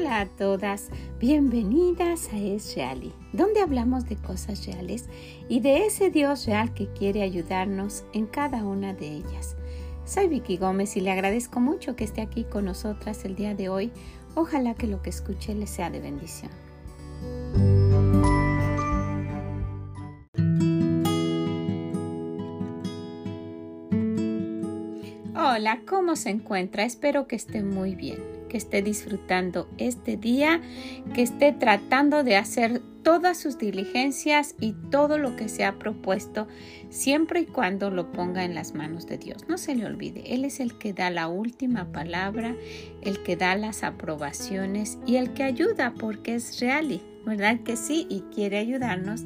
Hola a todas, bienvenidas a Es Reali, donde hablamos de cosas reales y de ese Dios real que quiere ayudarnos en cada una de ellas. Soy Vicky Gómez y le agradezco mucho que esté aquí con nosotras el día de hoy. Ojalá que lo que escuche le sea de bendición. Hola, ¿cómo se encuentra? Espero que esté muy bien que esté disfrutando este día, que esté tratando de hacer todas sus diligencias y todo lo que se ha propuesto, siempre y cuando lo ponga en las manos de Dios. No se le olvide, Él es el que da la última palabra, el que da las aprobaciones y el que ayuda porque es real, ¿verdad que sí? Y quiere ayudarnos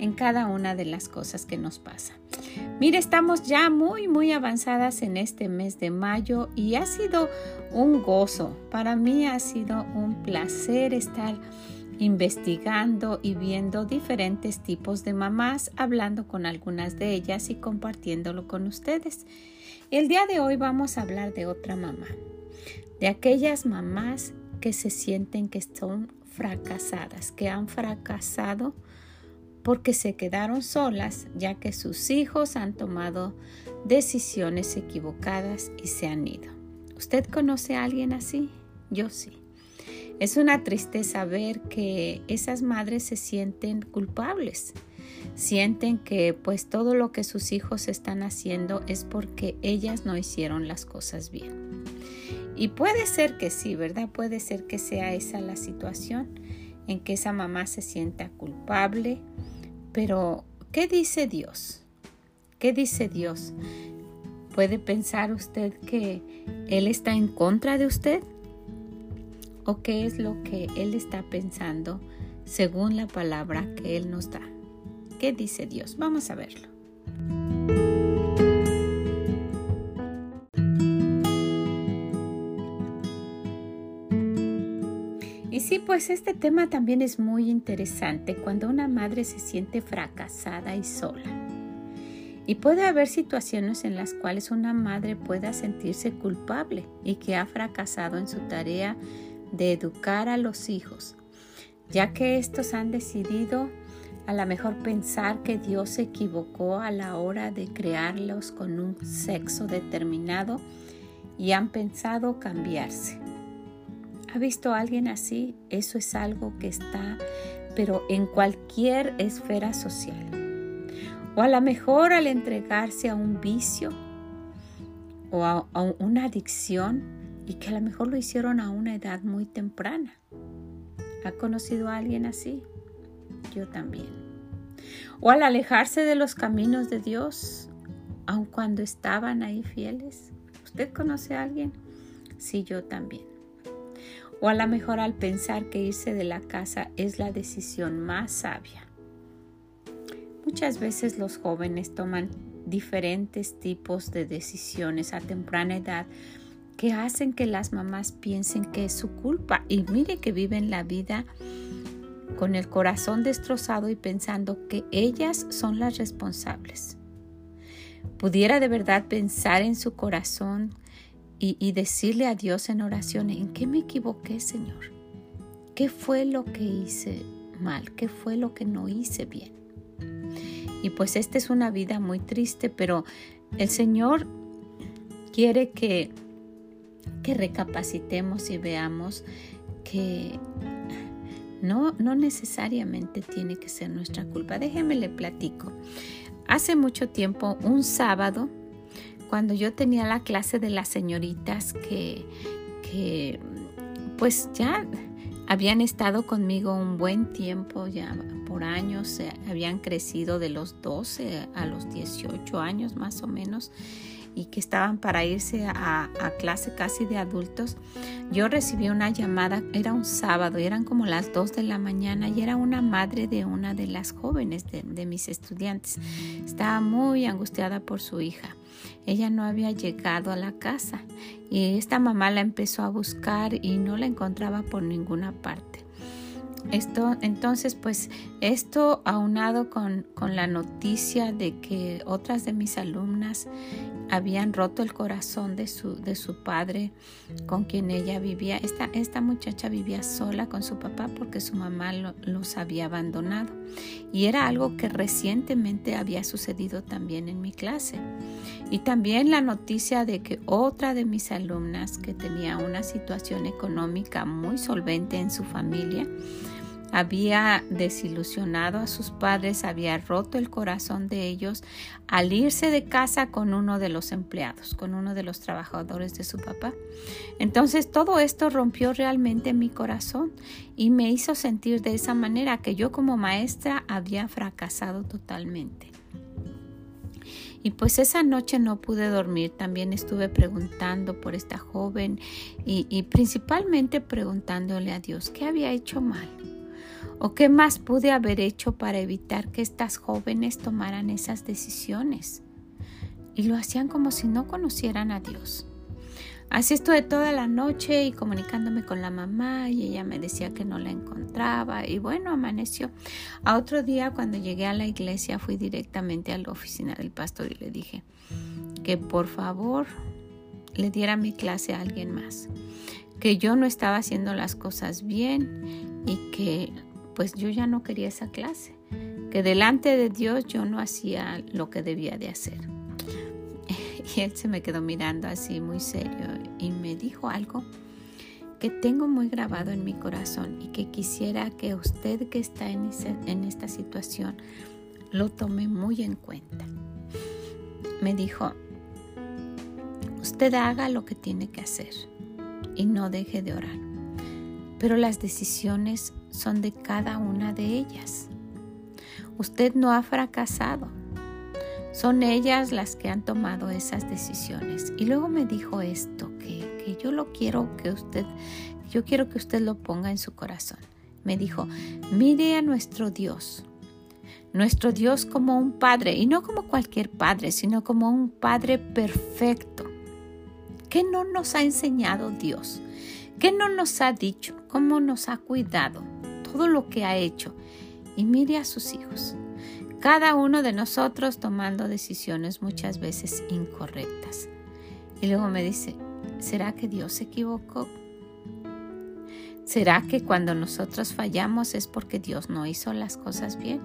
en cada una de las cosas que nos pasa. Mire, estamos ya muy, muy avanzadas en este mes de mayo y ha sido un gozo. Para mí ha sido un placer estar investigando y viendo diferentes tipos de mamás, hablando con algunas de ellas y compartiéndolo con ustedes. El día de hoy vamos a hablar de otra mamá, de aquellas mamás que se sienten que son fracasadas, que han fracasado porque se quedaron solas ya que sus hijos han tomado decisiones equivocadas y se han ido. ¿Usted conoce a alguien así? Yo sí. Es una tristeza ver que esas madres se sienten culpables. Sienten que pues todo lo que sus hijos están haciendo es porque ellas no hicieron las cosas bien. Y puede ser que sí, ¿verdad? Puede ser que sea esa la situación en que esa mamá se sienta culpable, pero, ¿qué dice Dios? ¿Qué dice Dios? ¿Puede pensar usted que Él está en contra de usted? ¿O qué es lo que Él está pensando según la palabra que Él nos da? ¿Qué dice Dios? Vamos a verlo. Sí, pues este tema también es muy interesante cuando una madre se siente fracasada y sola. Y puede haber situaciones en las cuales una madre pueda sentirse culpable y que ha fracasado en su tarea de educar a los hijos, ya que estos han decidido a lo mejor pensar que Dios se equivocó a la hora de crearlos con un sexo determinado y han pensado cambiarse. ¿Ha visto a alguien así? Eso es algo que está, pero en cualquier esfera social. O a lo mejor al entregarse a un vicio o a, una adicción y que a lo mejor lo hicieron a una edad muy temprana. ¿Ha conocido a alguien así? Yo también. O al alejarse de los caminos de Dios, aun cuando estaban ahí fieles. ¿Usted conoce a alguien? Sí, yo también. O a lo mejor al pensar que irse de la casa es la decisión más sabia. Muchas veces los jóvenes toman diferentes tipos de decisiones a temprana edad que hacen que las mamás piensen que es su culpa y mire que viven la vida con el corazón destrozado y pensando que ellas son las responsables. Pudiera de verdad pensar en su corazón y, decirle a Dios en oración, ¿en qué me equivoqué, Señor? ¿Qué fue lo que hice mal? ¿Qué fue lo que no hice bien? Y pues esta es una vida muy triste, pero el Señor quiere que, que recapacitemos y veamos que no, no necesariamente tiene que ser nuestra culpa. Déjeme le platico. Hace mucho tiempo, un sábado, cuando yo tenía la clase de las señoritas que, que pues ya habían estado conmigo un buen tiempo, ya por años, eh, habían crecido de los 12 a los 18 años más o menos y que estaban para irse a, clase casi de adultos, yo recibí una llamada, era un sábado, eran como las 2 de la mañana y era una madre de una de las jóvenes de, de mis estudiantes. Estaba muy angustiada por su hija. Ella no había llegado a la casa y esta mamá la empezó a buscar y no la encontraba por ninguna parte. Esto, entonces, pues esto aunado con, con la noticia de que otras de mis alumnas habían roto el corazón de su, de su padre con quien ella vivía. Esta, esta muchacha vivía sola con su papá porque su mamá los había abandonado. Y era algo que recientemente había sucedido también en mi clase. Y también la noticia de que otra de mis alumnas que tenía una situación económica muy solvente en su familia, había desilusionado a sus padres, había roto el corazón de ellos al irse de casa con uno de los empleados, con uno de los trabajadores de su papá. Entonces todo esto rompió realmente mi corazón y me hizo sentir de esa manera que yo como maestra había fracasado totalmente. Y pues esa noche no pude dormir, también estuve preguntando por esta joven y, principalmente preguntándole a Dios qué había hecho mal ¿O qué más pude haber hecho para evitar que estas jóvenes tomaran esas decisiones? Y lo hacían como si no conocieran a Dios. Así estuve toda la noche y comunicándome con la mamá y ella me decía que no la encontraba y bueno, amaneció. A otro día cuando llegué a la iglesia fui directamente a la oficina del pastor y le dije que por favor le diera mi clase a alguien más, que yo no estaba haciendo las cosas bien y que pues yo ya no quería esa clase, que delante de Dios yo no hacía lo que debía de hacer. Y él se me quedó mirando así muy serio y me dijo algo que tengo muy grabado en mi corazón y que quisiera que usted que está en, en esta situación lo tome muy en cuenta. Me dijo, usted haga lo que tiene que hacer y no deje de orar, pero las decisiones son de cada una de ellas. Usted no ha fracasado. Son ellas las que han tomado esas decisiones. Y luego me dijo esto, que, que yo lo quiero que usted, yo quiero que usted lo ponga en su corazón. Me dijo, mire a nuestro Dios. Nuestro Dios como un padre, y no como cualquier padre, sino como un padre perfecto. ¿Qué no nos ha enseñado Dios? ¿Qué no nos ha dicho? ¿Cómo nos ha cuidado? Todo lo que ha hecho y mire a sus hijos. Cada uno de nosotros tomando decisiones muchas veces incorrectas. Y luego me dice, ¿será que Dios se equivocó? ¿Será que cuando nosotros fallamos es porque Dios no hizo las cosas bien?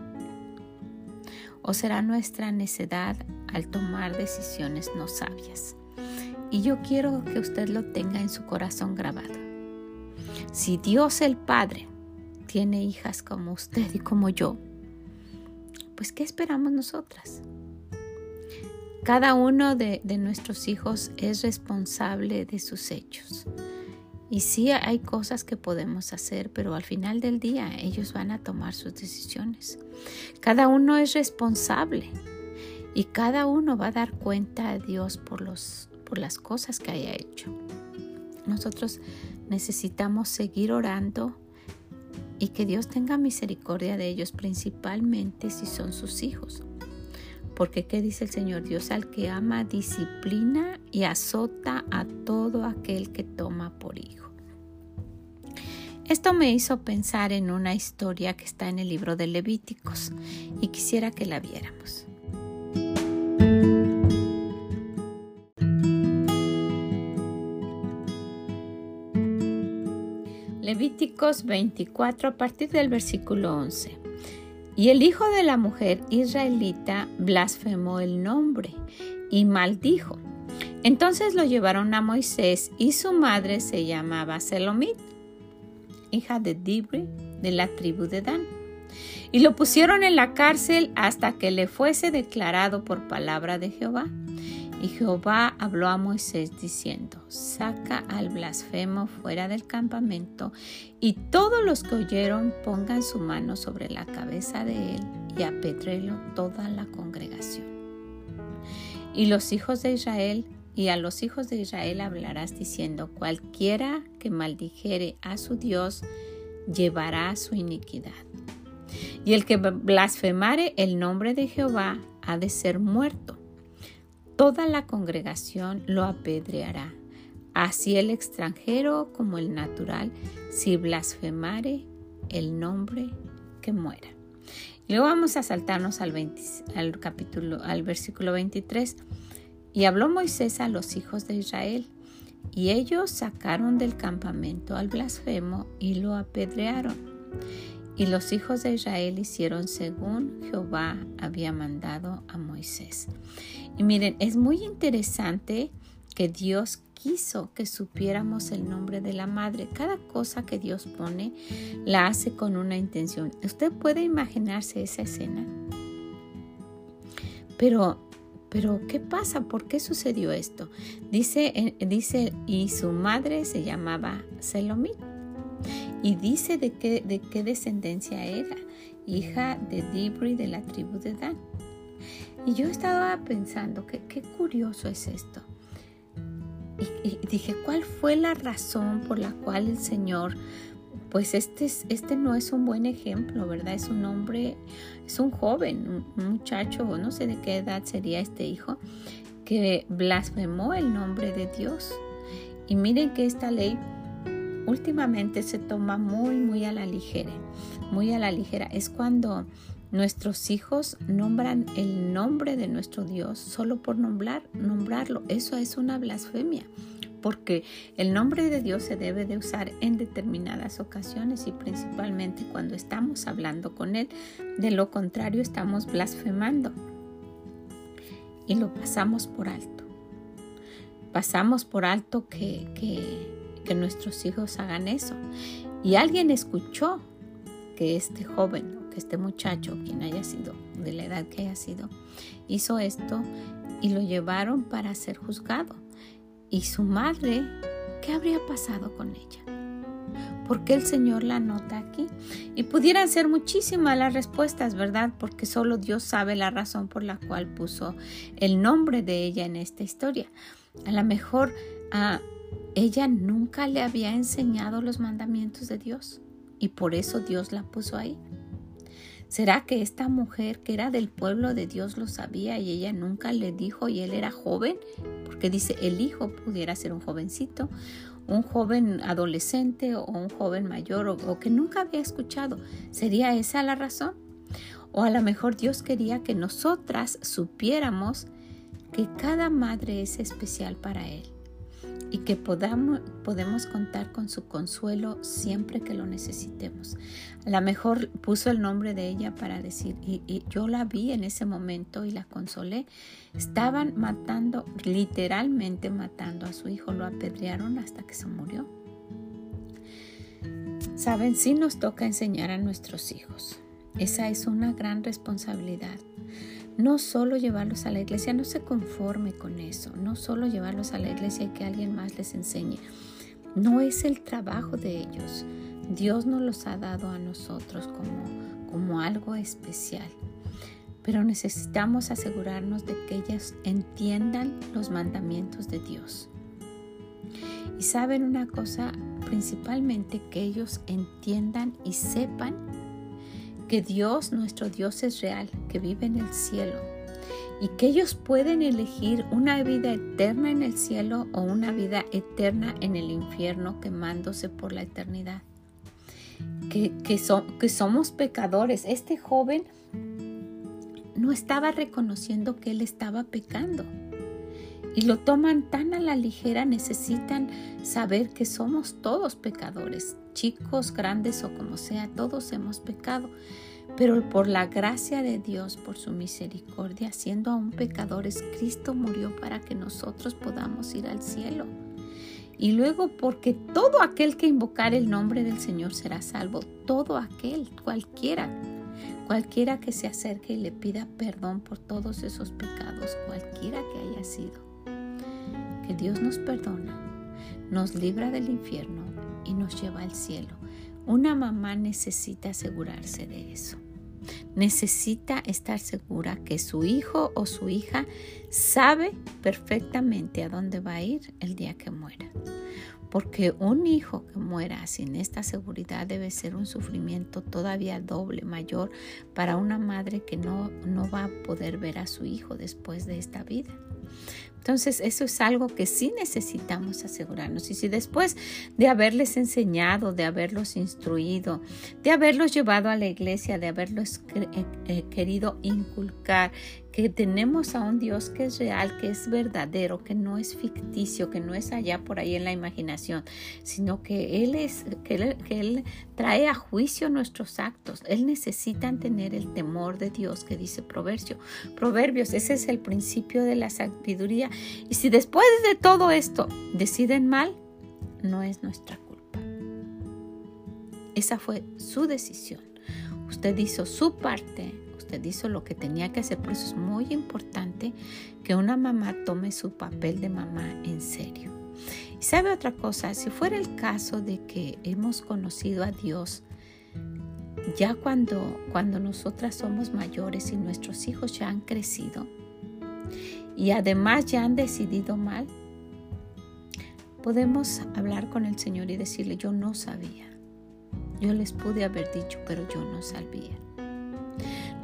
¿O será nuestra necedad al tomar decisiones no sabias? Y yo quiero que usted lo tenga en su corazón grabado. Si Dios el Padre tiene hijas como usted y como yo, pues ¿qué esperamos nosotras? Cada uno de, nuestros hijos es responsable de sus hechos. Y sí hay cosas que podemos hacer, pero al final del día ellos van a tomar sus decisiones. Cada uno es responsable y cada uno va a dar cuenta a Dios por, los, por las cosas que haya hecho. Nosotros necesitamos seguir orando y que Dios tenga misericordia de ellos, principalmente si son sus hijos. Porque ¿qué dice el Señor? Dios al que ama disciplina y azota a todo aquel que toma por hijo. Esto me hizo pensar en una historia que está en el libro de Levíticos y quisiera que la viéramos. Levíticos 24 a partir del versículo 11. Y el hijo de la mujer israelita blasfemó el nombre y maldijo. Entonces lo llevaron a Moisés y su madre se llamaba Selomit, hija de Dibri de la tribu de Dan. Y lo pusieron en la cárcel hasta que le fuese declarado por palabra de Jehová. Y Jehová habló a Moisés diciendo, saca al blasfemo fuera del campamento, y todos los que oyeron pongan su mano sobre la cabeza de él, y apedrelo toda la congregación. Y los hijos de Israel, y a los hijos de Israel hablarás diciendo, cualquiera que maldijere a su Dios, llevará su iniquidad. Y el que blasfemare el nombre de Jehová ha de ser muerto toda la congregación lo apedreará, así el extranjero como el natural, si blasfemare el nombre que muera. luego vamos a saltarnos al, al capítulo, al versículo 23. Y habló Moisés a los hijos de Israel, y ellos sacaron del campamento al blasfemo y lo apedrearon. Y los hijos de Israel hicieron según Jehová había mandado a Moisés. Y miren, es muy interesante que Dios quiso que supiéramos el nombre de la madre. Cada cosa que Dios pone la hace con una intención. ¿Usted puede imaginarse esa escena? Pero, pero, ¿qué pasa? ¿Por qué sucedió esto? Dice, dice y su madre se llamaba Selomit. Y dice de qué, de qué descendencia era, hija de Dibri de la tribu de Dan. Y yo estaba pensando que qué curioso es esto. Y, dije, ¿cuál fue la razón por la cual el Señor, pues este, este no es un buen ejemplo, ¿verdad? Es un hombre, es un joven, un muchacho, no sé de qué edad sería este hijo, que blasfemó el nombre de Dios. Y miren que esta ley últimamente se toma muy, muy a la ligera, muy a la ligera. Es cuando nuestros hijos nombran el nombre de nuestro Dios solo por nombrar, nombrarlo. Eso es una blasfemia, porque el nombre de Dios se debe de usar en determinadas ocasiones y principalmente cuando estamos hablando con Él. De lo contrario, estamos blasfemando y lo pasamos por alto. Pasamos por alto que, que que nuestros hijos hagan eso. Y alguien escuchó que este joven, este muchacho, quien haya sido, de la edad que haya sido, hizo esto y lo llevaron para ser juzgado. Y su madre, ¿qué habría pasado con ella? ¿Por qué el Señor la nota aquí? Y pudieran ser muchísimas las respuestas, ¿verdad? Porque solo Dios sabe la razón por la cual puso el nombre de ella en esta historia. A lo mejor a ah, ella nunca le había enseñado los mandamientos de Dios y por eso Dios la puso ahí. ¿Será que esta mujer que era del pueblo de Dios lo sabía y ella nunca le dijo y él era joven? Porque dice, el hijo pudiera ser un jovencito, un joven adolescente o un joven mayor o, que nunca había escuchado. ¿Sería esa la razón? O a lo mejor Dios quería que nosotras supiéramos que cada madre es especial para Él y que podamos, podemos contar con su consuelo siempre que lo necesitemos. A lo mejor puso el nombre de ella para decir, y, yo la vi en ese momento y la consolé. Estaban matando, literalmente matando a su hijo, lo apedrearon hasta que se murió. Saben, sí nos toca enseñar a nuestros hijos. Esa es una gran responsabilidad no solo llevarlos a la iglesia, no se conforme con eso, no solo llevarlos a la iglesia y que alguien más les enseñe. No es el trabajo de ellos. Dios nos los ha dado a nosotros como, como algo especial. Pero necesitamos asegurarnos de que ellas entiendan los mandamientos de Dios. Y saben una cosa, principalmente que ellos entiendan y sepan que Dios, nuestro Dios es real, que vive en el cielo y que ellos pueden elegir una vida eterna en el cielo o una vida eterna en el infierno quemándose por la eternidad. Que, que, que somos pecadores. Este joven no estaba reconociendo que él estaba pecando y lo toman tan a la ligera, necesitan saber que somos todos pecadores, chicos, grandes o como sea, todos hemos pecado. Pero por la gracia de Dios, por su misericordia, siendo aún pecadores, Cristo murió para que nosotros podamos ir al cielo. Y luego porque todo aquel que invocar el nombre del Señor será salvo, todo aquel, cualquiera, cualquiera que se acerque y le pida perdón por todos esos pecados, cualquiera que haya sido que Dios nos perdona, nos libra del infierno y nos lleva al cielo. Una mamá necesita asegurarse de eso. Necesita estar segura que su hijo o su hija sabe perfectamente a dónde va a ir el día que muera. Porque un hijo que muera sin esta seguridad debe ser un sufrimiento todavía doble, mayor para una madre que no, no va a poder ver a su hijo después de esta vida. Entonces, eso es algo que sí necesitamos asegurarnos. Y si después de haberles enseñado, de haberlos instruido, de haberlos llevado a la iglesia, de haberlos eh, eh, querido inculcar, que tenemos a un Dios que es real, que es verdadero, que no es ficticio, que no es allá por ahí en la imaginación, sino que Él es, que Él, trae a juicio nuestros actos. Él necesita tener el temor de Dios que dice Proverbio. Proverbios, ese es el principio de la sabiduría. Y si después de todo esto deciden mal, no es nuestra culpa. Esa fue su decisión. Usted hizo su parte, usted hizo lo que tenía que hacer, por eso es muy importante que una mamá tome su papel de mamá en serio. Y sabe otra cosa, si fuera el caso de que hemos conocido a Dios ya cuando, cuando nosotras somos mayores y nuestros hijos ya han crecido y además ya han decidido mal, podemos hablar con el Señor y decirle, yo no sabía. Yo les pude haber dicho, pero yo no sabía.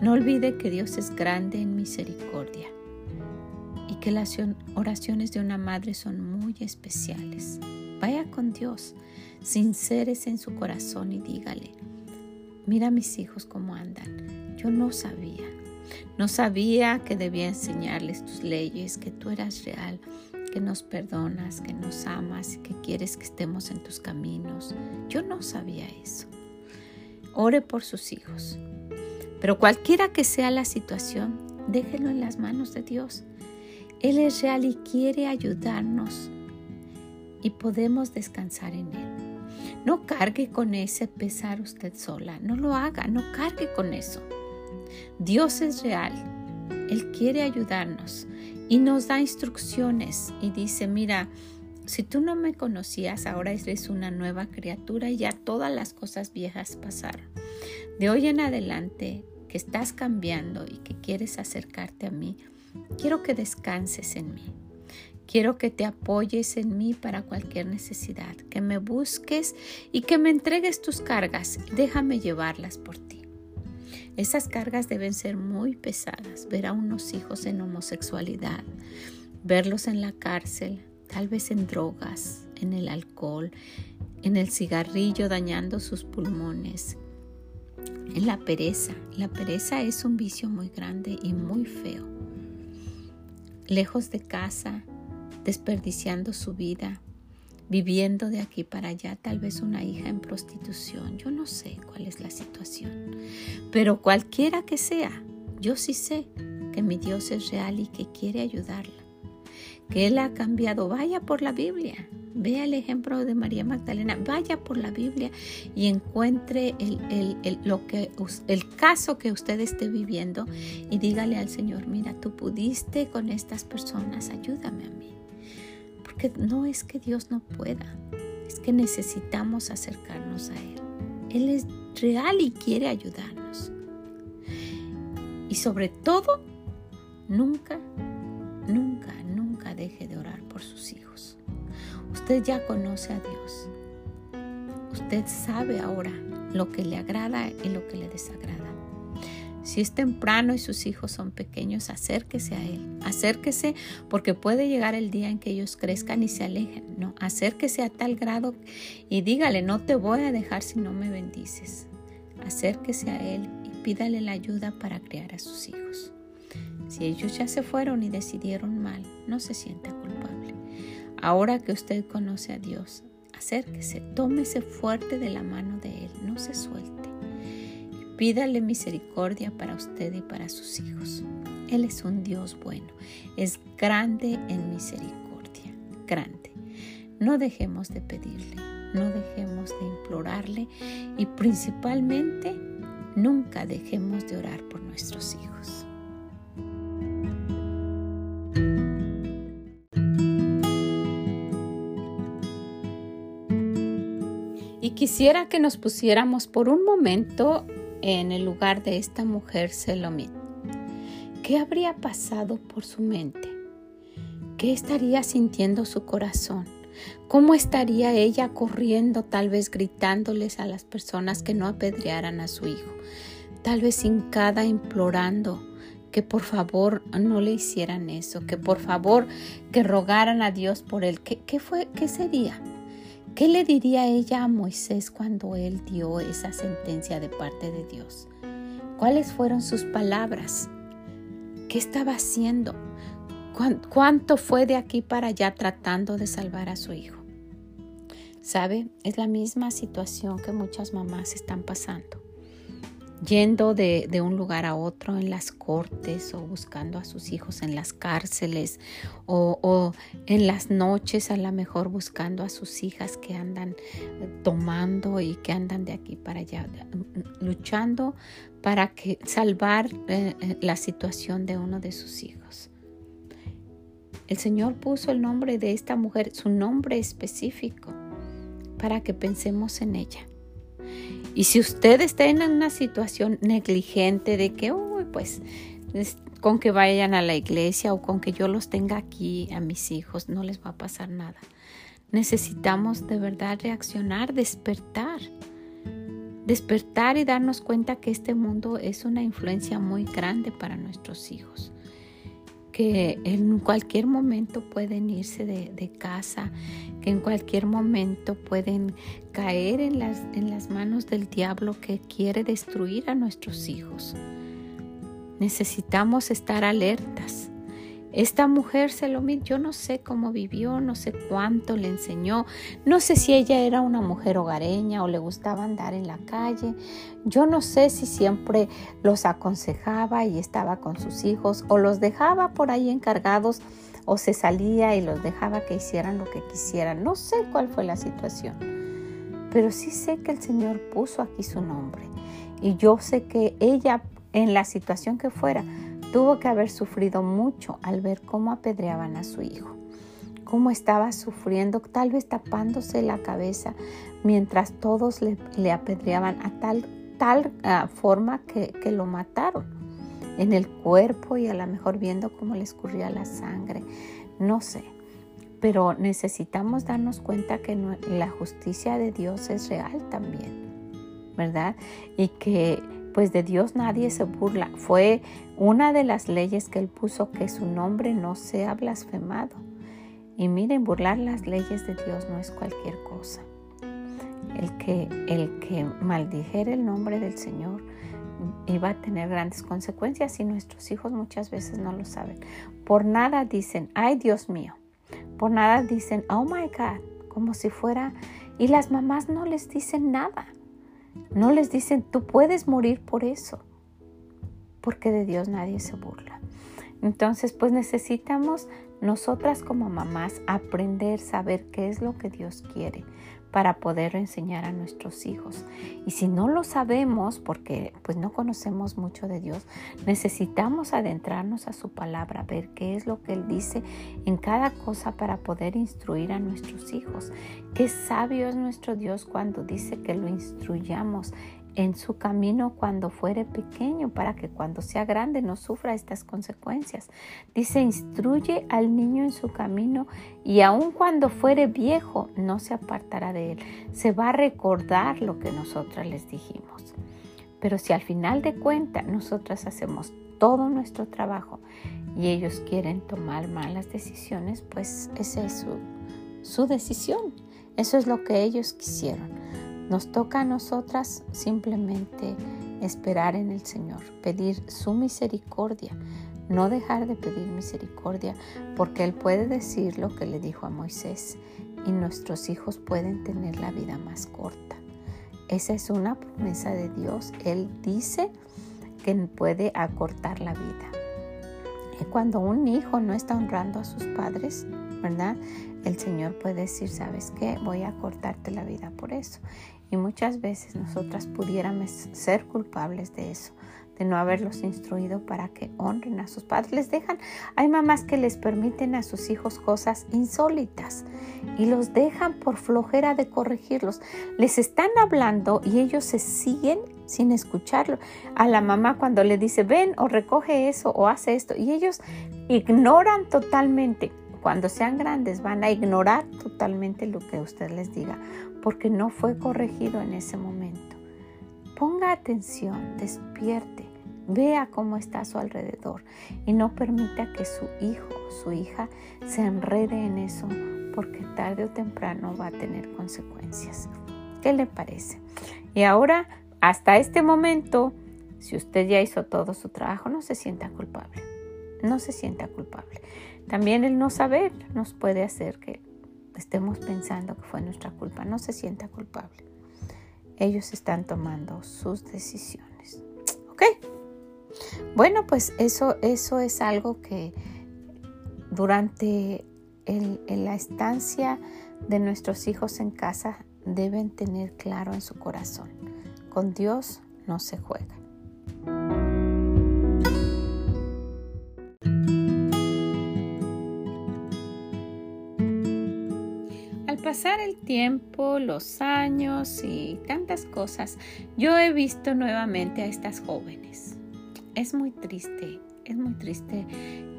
No olvide que Dios es grande en misericordia y que las oraciones de una madre son muy especiales. Vaya con Dios, sinceres en su corazón y dígale, mira a mis hijos cómo andan. Yo no sabía. No sabía que debía enseñarles tus leyes, que tú eras real, que nos perdonas, que nos amas y que quieres que estemos en tus caminos. Yo no sabía eso. Ore por sus hijos. Pero cualquiera que sea la situación, déjelo en las manos de Dios. Él es real y quiere ayudarnos y podemos descansar en Él. No cargue con ese pesar usted sola, no lo haga, no cargue con eso. Dios es real, Él quiere ayudarnos y nos da instrucciones y dice, mira, si tú no me conocías, ahora eres una nueva criatura y ya todas las cosas viejas pasaron. De hoy en adelante que estás cambiando y que quieres acercarte a mí, quiero que descanses en mí. Quiero que te apoyes en mí para cualquier necesidad, que me busques y que me entregues tus cargas. Déjame llevarlas por ti. Esas cargas deben ser muy pesadas. Ver a unos hijos en homosexualidad, verlos en la cárcel, tal vez en drogas, en el alcohol, en el cigarrillo dañando sus pulmones, la pereza. La pereza es un vicio muy grande y muy feo. Lejos de casa, desperdiciando su vida, viviendo de aquí para allá, tal vez una hija en prostitución. Yo no sé cuál es la situación, pero cualquiera que sea, yo sí sé que mi Dios es real y que quiere ayudarla, que Él ha cambiado. Vaya por la Biblia, Vea el ejemplo de María Magdalena, vaya por la Biblia y encuentre el, lo que, el caso que usted esté viviendo y dígale al Señor, mira, tú pudiste con estas personas, ayúdame a mí. Porque no es que Dios no pueda, es que necesitamos acercarnos a Él. Él es real y quiere ayudarnos. Y sobre todo, nunca, nunca, nunca deje de orar por sus hijos. Usted ya conoce a Dios. Usted sabe ahora lo que le agrada y lo que le desagrada. Si es temprano y sus hijos son pequeños, acérquese a Él. Acérquese porque puede llegar el día en que ellos crezcan y se alejen. No, acérquese a tal grado y dígale, no te voy a dejar si no me bendices. Acérquese a Él y pídale la ayuda para criar a sus hijos. Si ellos ya se fueron y decidieron mal, no se sienta culpable. Ahora que usted conoce a Dios, acérquese, tómese fuerte de la mano de Él, no se suelte. Pídale misericordia para usted y para sus hijos. Él es un Dios bueno, es grande en misericordia, grande. No dejemos de pedirle, no dejemos de implorarle y principalmente nunca dejemos de orar por nuestros hijos. Quisiera que nos pusiéramos por un momento en el lugar de esta mujer Selomit. ¿Qué habría pasado por su mente? ¿Qué estaría sintiendo su corazón? ¿Cómo estaría ella corriendo, tal vez gritándoles a las personas que no apedrearan a su hijo? Tal vez hincada implorando que por favor no le hicieran eso, que por favor que rogaran a Dios por él. ¿Qué, qué fue, qué sería? ¿Qué le diría ella a Moisés cuando él dio esa sentencia de parte de Dios? ¿Cuáles fueron sus palabras? ¿Qué estaba haciendo? ¿Cuánto fue de aquí para allá tratando de salvar a su hijo? ¿Sabe? Es la misma situación que muchas mamás están pasando yendo de, un lugar a otro en las cortes o buscando a sus hijos en las cárceles o, o, en las noches a lo mejor buscando a sus hijas que andan eh, tomando y que andan de aquí para allá, mm, luchando para que salvar eh, eh, la situación de uno de sus hijos. El Señor puso el nombre de esta mujer, su nombre específico, para que pensemos en ella y si usted está en una situación negligente de que, uy, pues con que vayan a la iglesia o con que yo los tenga aquí a mis hijos, no les va a pasar nada. Necesitamos de verdad reaccionar, despertar. Despertar y darnos cuenta que este mundo es una influencia muy grande para nuestros hijos que en cualquier momento pueden irse de, casa, que en cualquier momento pueden caer en las, en las manos del diablo que quiere destruir a nuestros hijos. Necesitamos estar alertas esta mujer se lo yo no sé cómo vivió, no sé cuánto le enseñó, no sé si ella era una mujer hogareña o le gustaba andar en la calle, yo no sé si siempre los aconsejaba y estaba con sus hijos o los dejaba por ahí encargados o se salía y los dejaba que hicieran lo que quisieran, no sé cuál fue la situación, pero sí sé que el Señor puso aquí su nombre y yo sé que ella en la situación que fuera, Tuvo que haber sufrido mucho al ver cómo apedreaban a su hijo, cómo estaba sufriendo, tal vez tapándose la cabeza mientras todos le, apedreaban a tal, tal ah, forma que, lo mataron en el cuerpo y a lo mejor viendo cómo le escurría la sangre. No sé, pero necesitamos darnos cuenta que la justicia de Dios es real también, ¿verdad? Y que pues de Dios nadie se burla. Fue una de las leyes que él puso que su nombre no sea blasfemado. Y miren, burlar las leyes de Dios no es cualquier cosa. El que, el que maldijera el nombre del Señor iba a tener grandes consecuencias y nuestros hijos muchas veces no lo saben. Por nada dicen, ay Dios mío. Por nada dicen, oh my God, como si fuera... Y las mamás no les dicen nada. No les dicen, tú puedes morir por eso, porque de Dios nadie se burla. Entonces, pues necesitamos nosotras como mamás aprender, saber qué es lo que Dios quiere para poder enseñar a nuestros hijos. Y si no lo sabemos, porque pues no conocemos mucho de Dios, necesitamos adentrarnos a su palabra, ver qué es lo que Él dice en cada cosa para poder instruir a nuestros hijos. Qué sabio es nuestro Dios cuando dice que lo instruyamos en su camino cuando fuere pequeño, para que cuando sea grande no sufra estas consecuencias. Dice, instruye al niño en su camino y aun cuando fuere viejo no se apartará de él. Se va a recordar lo que nosotras les dijimos. Pero si al final de cuentas nosotras hacemos todo nuestro trabajo y ellos quieren tomar malas decisiones, pues esa es su, su decisión. Eso es lo que ellos quisieron. Nos toca a nosotras simplemente esperar en el Señor, pedir su misericordia, no dejar de pedir misericordia, porque Él puede decir lo que le dijo a Moisés y nuestros hijos pueden tener la vida más corta. Esa es una promesa de Dios. Él dice que puede acortar la vida. Y cuando un hijo no está honrando a sus padres, ¿verdad? El Señor puede decir, ¿sabes qué? Voy a cortarte la vida por eso. Y muchas veces nosotras pudiéramos ser culpables de eso, de no haberlos instruido para que honren a sus padres. Les dejan, hay mamás que les permiten a sus hijos cosas insólitas y los dejan por flojera de corregirlos. Les están hablando y ellos se siguen sin escucharlo. A la mamá cuando le dice, ven o recoge eso o hace esto, y ellos ignoran totalmente cuando sean grandes van a ignorar totalmente lo que usted les diga porque no fue corregido en ese momento. Ponga atención, despierte, vea cómo está a su alrededor y no permita que su hijo o su hija se enrede en eso porque tarde o temprano va a tener consecuencias. ¿Qué le parece? Y ahora, hasta este momento, si usted ya hizo todo su trabajo, no se sienta culpable. no se sienta culpable. También el no saber nos puede hacer que estemos pensando que fue nuestra culpa. No se sienta culpable. Ellos están tomando sus decisiones. ¿Ok? Bueno, pues eso, eso es algo que durante la estancia de nuestros hijos en casa deben tener claro en su corazón. Con Dios no se juega. Pasar el tiempo, los años y tantas cosas, yo he visto nuevamente a estas jóvenes. Es muy triste, es muy triste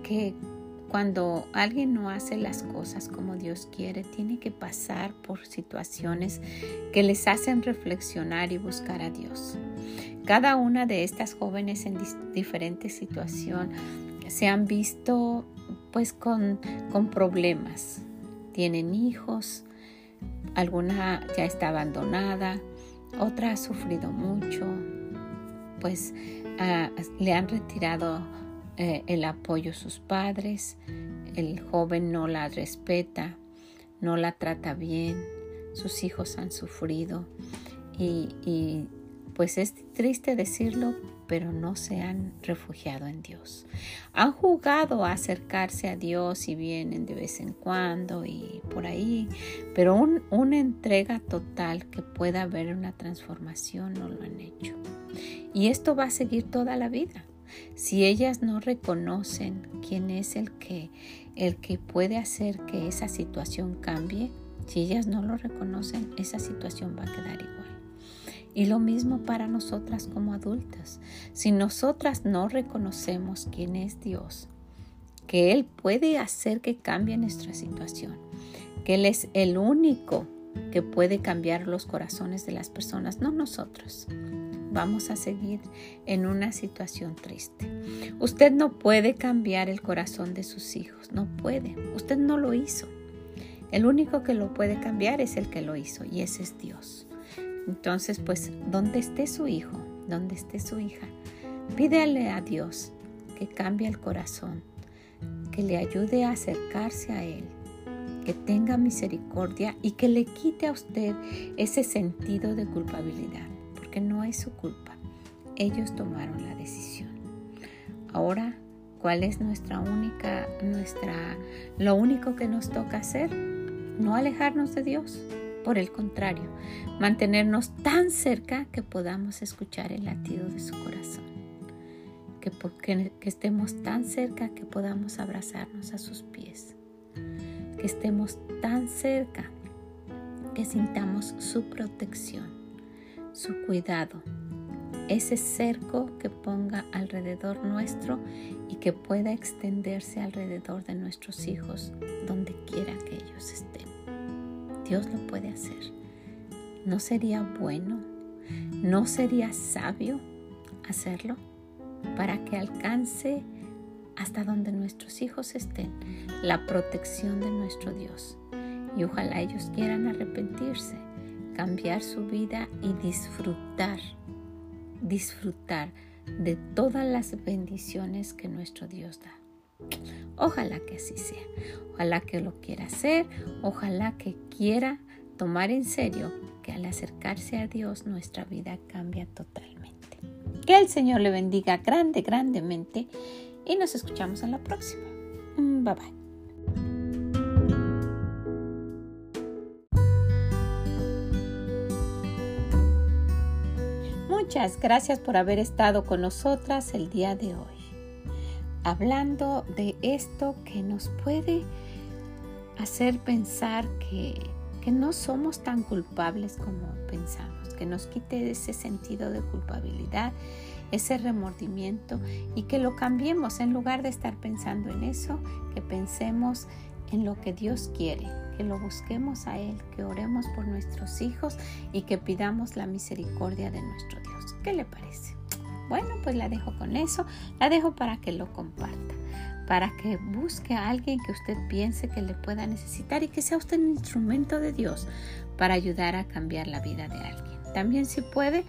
que cuando alguien no hace las cosas como Dios quiere, tiene que pasar por situaciones que les hacen reflexionar y buscar a Dios. Cada una de estas jóvenes en diferentes situaciones se han visto pues con, con problemas. Tienen hijos, alguna ya está abandonada, otra ha sufrido mucho, pues ah, le han retirado eh, el apoyo a sus padres, el joven no la respeta, no la trata bien, sus hijos han sufrido y, pues es triste decirlo, pero no se han refugiado en Dios. Han jugado a acercarse a Dios y vienen de vez en cuando y por ahí, pero una entrega total que pueda haber una transformación no lo han hecho. Y esto va a seguir toda la vida. Si ellas no reconocen quién es el que, el que puede hacer que esa situación cambie, si ellas no lo reconocen, esa situación va a quedar igual. Y lo mismo para nosotras como adultas. Si nosotras no reconocemos quién es Dios, que Él puede hacer que cambie nuestra situación, que Él es el único que puede cambiar los corazones de las personas, no nosotros vamos a seguir en una situación triste. Usted no puede cambiar el corazón de sus hijos, no puede. Usted no lo hizo. El único que lo puede cambiar es el que lo hizo y ese es Dios. Entonces, pues, donde esté su hijo, donde esté su hija, pídele a Dios que cambie el corazón, que le ayude a acercarse a Él, que tenga misericordia y que le quite a usted ese sentido de culpabilidad que no es su culpa. Ellos tomaron la decisión. Ahora, ¿cuál es nuestra única, nuestra, lo único que nos toca hacer? No alejarnos de Dios. Por el contrario, mantenernos tan cerca que podamos escuchar el latido de su corazón. Que, estemos tan cerca que podamos abrazarnos a sus pies. Que estemos tan cerca que sintamos su protección su cuidado, ese cerco que ponga alrededor nuestro y que pueda extenderse alrededor de nuestros hijos donde quiera que ellos estén. Dios lo puede hacer. ¿No sería bueno? ¿No sería sabio hacerlo para que alcance hasta donde nuestros hijos estén la protección de nuestro Dios? Y ojalá ellos quieran arrepentirse cambiar su vida y disfrutar, disfrutar de todas las bendiciones que nuestro Dios da. Ojalá que así sea, ojalá que lo quiera hacer, ojalá que quiera tomar en serio que al acercarse a Dios nuestra vida cambia totalmente. Que el Señor le bendiga grande, grandemente y nos escuchamos en la próxima. Bye bye. Muchas gracias por haber estado con nosotras el día de hoy, hablando de esto que nos puede hacer pensar que, que no somos tan culpables como pensamos, que nos quite ese sentido de culpabilidad, ese remordimiento y que lo cambiemos en lugar de estar pensando en eso, que pensemos en lo que Dios quiere, que lo busquemos a Él, que oremos por nuestros hijos y que pidamos la misericordia de nuestro Dios. ¿Qué le parece? Bueno, pues la dejo con eso, la dejo para que lo comparta, para que busque a alguien que usted piense que le pueda necesitar y que sea usted un instrumento de Dios para ayudar a cambiar la vida de alguien. También si puede,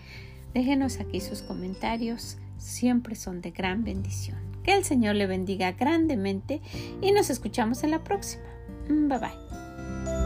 déjenos aquí sus comentarios, siempre son de gran bendición. Que el Señor le bendiga grandemente y nos escuchamos en la próxima. Bye bye.